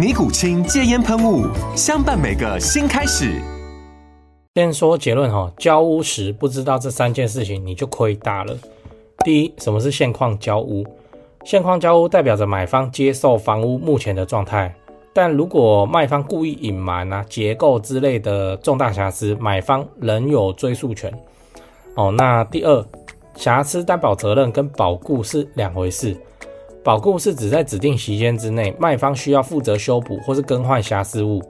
尼古清戒烟喷雾，相伴每个新开始。先说结论哈，交屋时不知道这三件事情，你就亏大了。第一，什么是现况交屋？现况交屋代表着买方接受房屋目前的状态，但如果卖方故意隐瞒啊结构之类的重大瑕疵，买方仍有追诉权。哦，那第二，瑕疵担保责任跟保固是两回事。保固是指在指定期间之内，卖方需要负责修补或是更换瑕疵物，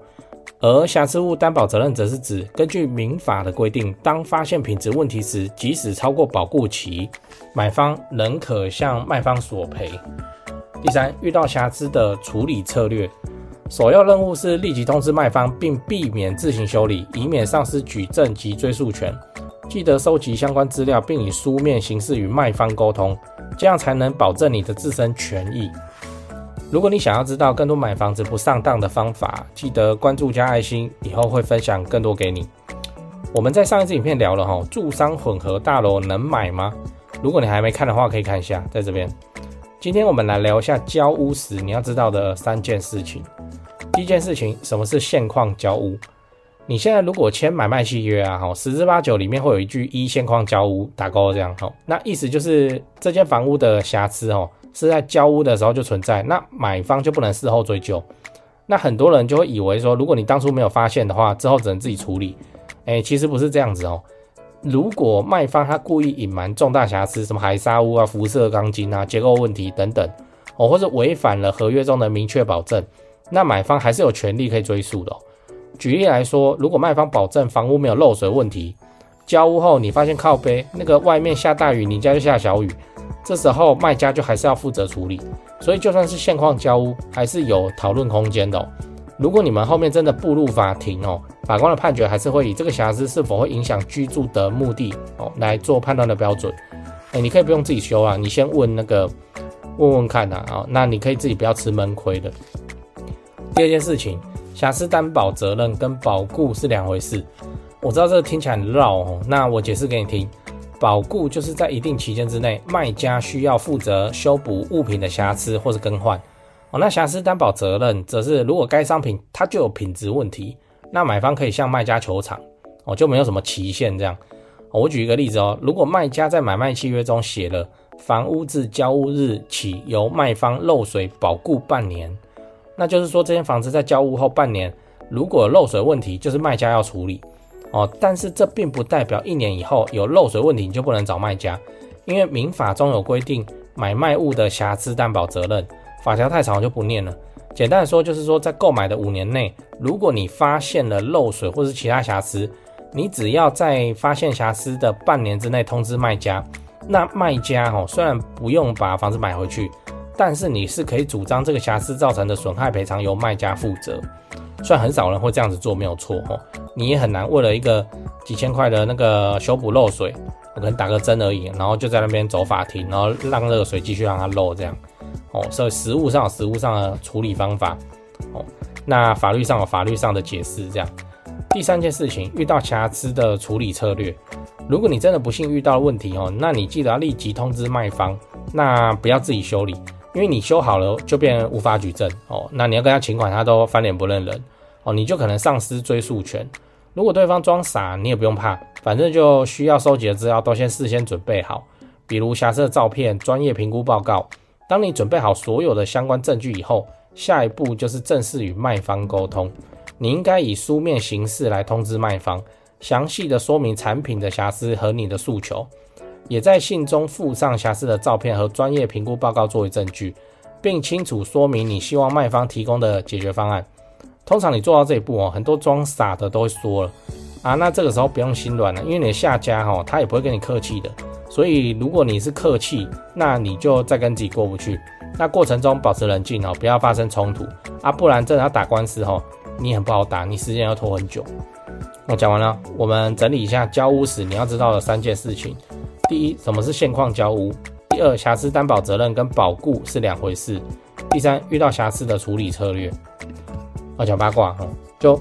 而瑕疵物担保责任则是指根据民法的规定，当发现品质问题时，即使超过保固期，买方仍可向卖方索赔。第三，遇到瑕疵的处理策略，首要任务是立即通知卖方，并避免自行修理，以免丧失举证及追诉权。记得收集相关资料，并以书面形式与卖方沟通。这样才能保证你的自身权益。如果你想要知道更多买房子不上当的方法，记得关注加爱心，以后会分享更多给你。我们在上一支影片聊了哈，住商混合大楼能买吗？如果你还没看的话，可以看一下，在这边。今天我们来聊一下交屋时你要知道的三件事情。第一件事情，什么是现况交屋？你现在如果签买卖契约啊，哈，十之八九里面会有一句依现况交屋打勾这样，哈，那意思就是这间房屋的瑕疵，哦，是在交屋的时候就存在，那买方就不能事后追究。那很多人就会以为说，如果你当初没有发现的话，之后只能自己处理。哎，其实不是这样子哦。如果卖方他故意隐瞒重大瑕疵，什么海砂屋啊、辐射钢筋啊、结构问题等等，哦，或者违反了合约中的明确保证，那买方还是有权利可以追诉的。举例来说，如果卖方保证房屋没有漏水问题，交屋后你发现靠背那个外面下大雨，你家就下小雨，这时候卖家就还是要负责处理。所以就算是现况交屋，还是有讨论空间的哦。如果你们后面真的步入法庭哦，法官的判决还是会以这个瑕疵是否会影响居住的目的哦来做判断的标准。哎，你可以不用自己修啊，你先问那个问问看呐啊，那你可以自己不要吃闷亏的。第二件事情。瑕疵担保责任跟保固是两回事，我知道这个听起来很绕哦，那我解释给你听。保固就是在一定期间之内，卖家需要负责修补物品的瑕疵或是更换哦。那瑕疵担保责任则是如果该商品它就有品质问题，那买方可以向卖家求偿哦，就没有什么期限这样。我举一个例子哦，如果卖家在买卖契约中写了房屋自交屋日起由卖方漏水保固半年。那就是说，这间房子在交屋后半年，如果有漏水问题，就是卖家要处理哦。但是这并不代表一年以后有漏水问题你就不能找卖家，因为民法中有规定买卖物的瑕疵担保责任，法条太长我就不念了。简单的说，就是说在购买的五年内，如果你发现了漏水或是其他瑕疵，你只要在发现瑕疵的半年之内通知卖家，那卖家哦虽然不用把房子买回去。但是你是可以主张这个瑕疵造成的损害赔偿由卖家负责，虽然很少人会这样子做，没有错哦。你也很难为了一个几千块的那个修补漏水，我可能打个针而已，然后就在那边走法庭，然后让热水继续让它漏这样哦。所以实物上有实物上的处理方法哦，那法律上有法律上的解释这样。第三件事情，遇到瑕疵的处理策略，如果你真的不幸遇到问题哦，那你记得要立即通知卖方，那不要自己修理。因为你修好了就变无法举证哦，那你要跟他请款，他都翻脸不认人哦，你就可能丧失追诉权。如果对方装傻，你也不用怕，反正就需要收集的资料都先事先准备好，比如瑕疵的照片、专业评估报告。当你准备好所有的相关证据以后，下一步就是正式与卖方沟通。你应该以书面形式来通知卖方，详细的说明产品的瑕疵和你的诉求，也在信中附上瑕疵的照片和专业评估报告作为证据，并清楚说明你希望卖方提供的解决方案。通常你做到这一步哦，很多装傻的都会说了啊，那这个时候不用心软了，因为你的下家哈，他也不会跟你客气的。所以如果你是客气，那你就再跟自己过不去。那过程中保持冷静哦，不要发生冲突啊，不然真的要打官司哦，你很不好打，你时间要拖很久。我讲完了，我们整理一下交屋时你要知道的三件事情：第一，什么是现况交屋；第二，瑕疵担保责任跟保固是两回事；第三，遇到瑕疵的处理策略。我讲八卦哈，就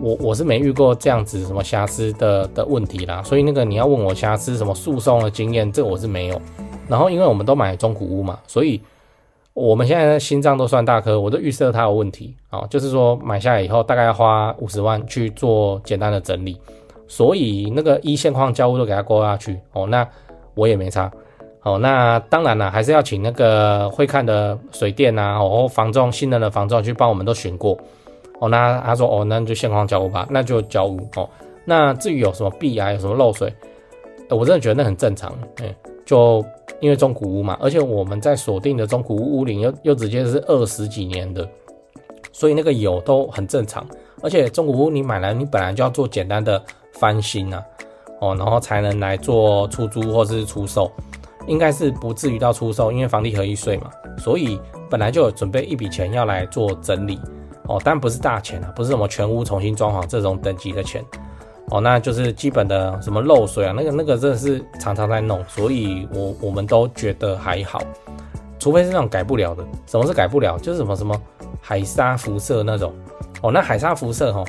我我是没遇过这样子什么瑕疵的的问题啦，所以那个你要问我瑕疵什么诉讼的经验，这我是没有。然后因为我们都买中古屋嘛，所以。我们现在的心脏都算大颗，我都预设它有问题啊，就是说买下来以后大概要花五十万去做简单的整理，所以那个一线框交屋都给它勾下去哦，那我也没差哦，那当然了，还是要请那个会看的水电啊，哦，房仲信任的房仲去帮我们都选过哦，那他说哦，那就现况交屋吧，那就交屋哦，那至于有什么壁癌，有什么漏水，我真的觉得那很正常，哎，就。因为中古屋嘛，而且我们在锁定的中古屋屋龄又又直接是二十几年的，所以那个有都很正常。而且中古屋你买来，你本来就要做简单的翻新呐，哦，然后才能来做出租或是出售，应该是不至于到出售，因为房地合一税嘛，所以本来就有准备一笔钱要来做整理，哦，但不是大钱啊，不是什么全屋重新装潢这种等级的钱。哦，那就是基本的什么漏水啊，那个那个真的是常常在弄，所以我我们都觉得还好，除非是那种改不了的。什么是改不了？就是什么什么海砂辐射那种。哦，那海砂辐射哈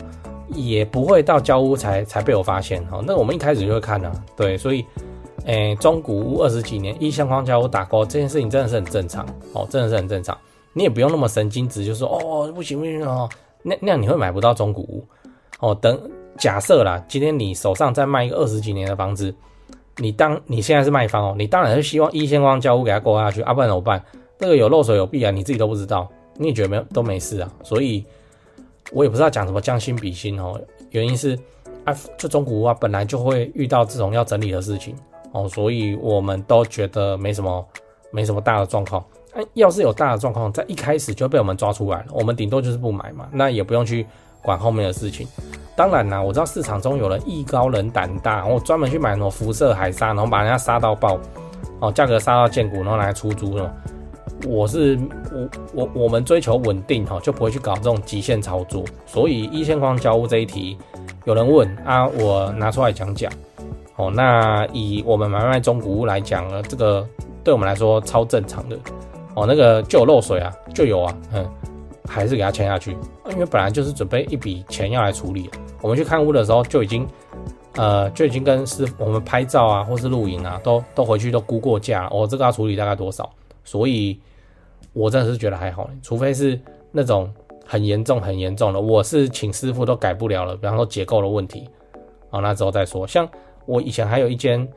也不会到交屋才才被我发现。哦，那我们一开始就会看啊，对，所以，诶，中古屋二十几年一现况交屋打勾这件事情真的是很正常。哦，真的是很正常，你也不用那么神经质，就说哦不行不行哦，那那样你会买不到中古屋。哦，等。假设啦，今天你手上在卖一个二十几年的房子，你当你现在是卖方哦，你当然是希望一现况交屋给他过下去啊，不然怎么办？这个有漏水有弊啊，你自己都不知道，你也觉得没都没事啊，所以我也不知道讲什么将心比心哦，原因是啊，就中古屋啊，本来就会遇到这种要整理的事情哦，所以我们都觉得没什么没什么大的状况。哎，要是有大的状况，在一开始就被我们抓出来了，我们顶多就是不买嘛，那也不用去管后面的事情。当然啦，我知道市场中有人艺高人胆大，我专门去买什么辐射海砂，然后把人家杀到爆，哦，价格杀到见骨，然后来出租了。我是我我我们追求稳定哈，就不会去搞这种极限操作。所以一线框交屋这一题，有人问啊，我拿出来讲讲。哦，那以我们买卖中古屋来讲呢，这个对我们来说超正常的。哦，那个就有漏水啊，就有啊，嗯。还是给他签下去，因为本来就是准备一笔钱要来处理。我们去看屋的时候就已经，呃，就已经跟师我们拍照啊，或是录影啊，都都回去都估过价。我、哦、这个要处理大概多少？所以，我真的是觉得还好，除非是那种很严重、很严重的，我是请师傅都改不了了。比方说结构的问题，哦，那之后再说。像我以前还有一间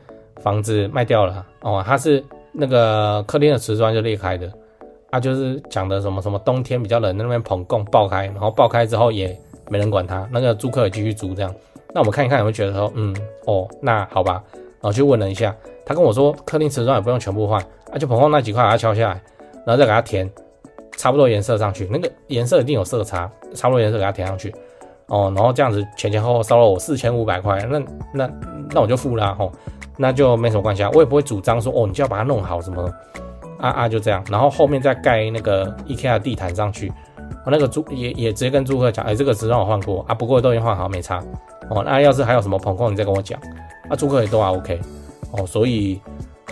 房子卖掉了，哦，它是那个客厅的瓷砖就裂开的。他就是讲的什么什么冬天比较冷，那边棚供爆开，然后爆开之后也没人管他，那个租客也继续租这样。那我们看一看，有没有觉得说，嗯，哦，那好吧。然后去问了一下，他跟我说，客厅瓷砖也不用全部换，啊，就棚供那几块把它敲下来，然后再给它填，差不多颜色上去，那个颜色一定有色差，差不多颜色给它填上去。哦，然后这样子前前后后烧了我四千五百块，那那那我就付了啊，哦，那就没什么关系啊，我也不会主张说，哦，你就要把它弄好什么。啊啊，就这样，然后后面再盖那个 IKEA 的地毯上去，我那个租也也直接跟租客讲，哎，这个瓷砖我换过啊，不过都已经换好，没差。哦，那要是还有什么棚控，你再跟我讲。啊，租客也都还 OK。哦，所以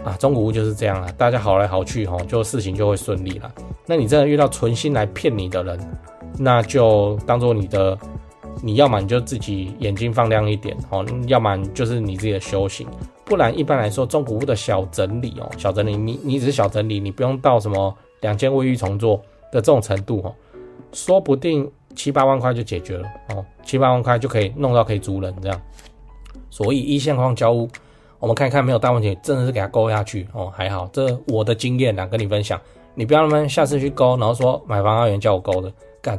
啊，中古屋就是这样了，大家好来好去，哈，就事情就会顺利了。那你真的遇到存心来骗你的人，那就当做你的，你要么你就自己眼睛放亮一点，哦，要么就是你自己的修行。不然，一般来说，中古屋的小整理哦，小整理，你你只是小整理，你不用到什么两间卫浴重做的这种程度哦，说不定七八万块就解决了哦，七八万块就可以弄到可以租人这样。所以一线框交屋，我们看一看没有大问题，真的是给它勾下去哦，还好。这我的经验啊，跟你分享，你不要那么下次去勾，然后说买房阿元叫我勾的干。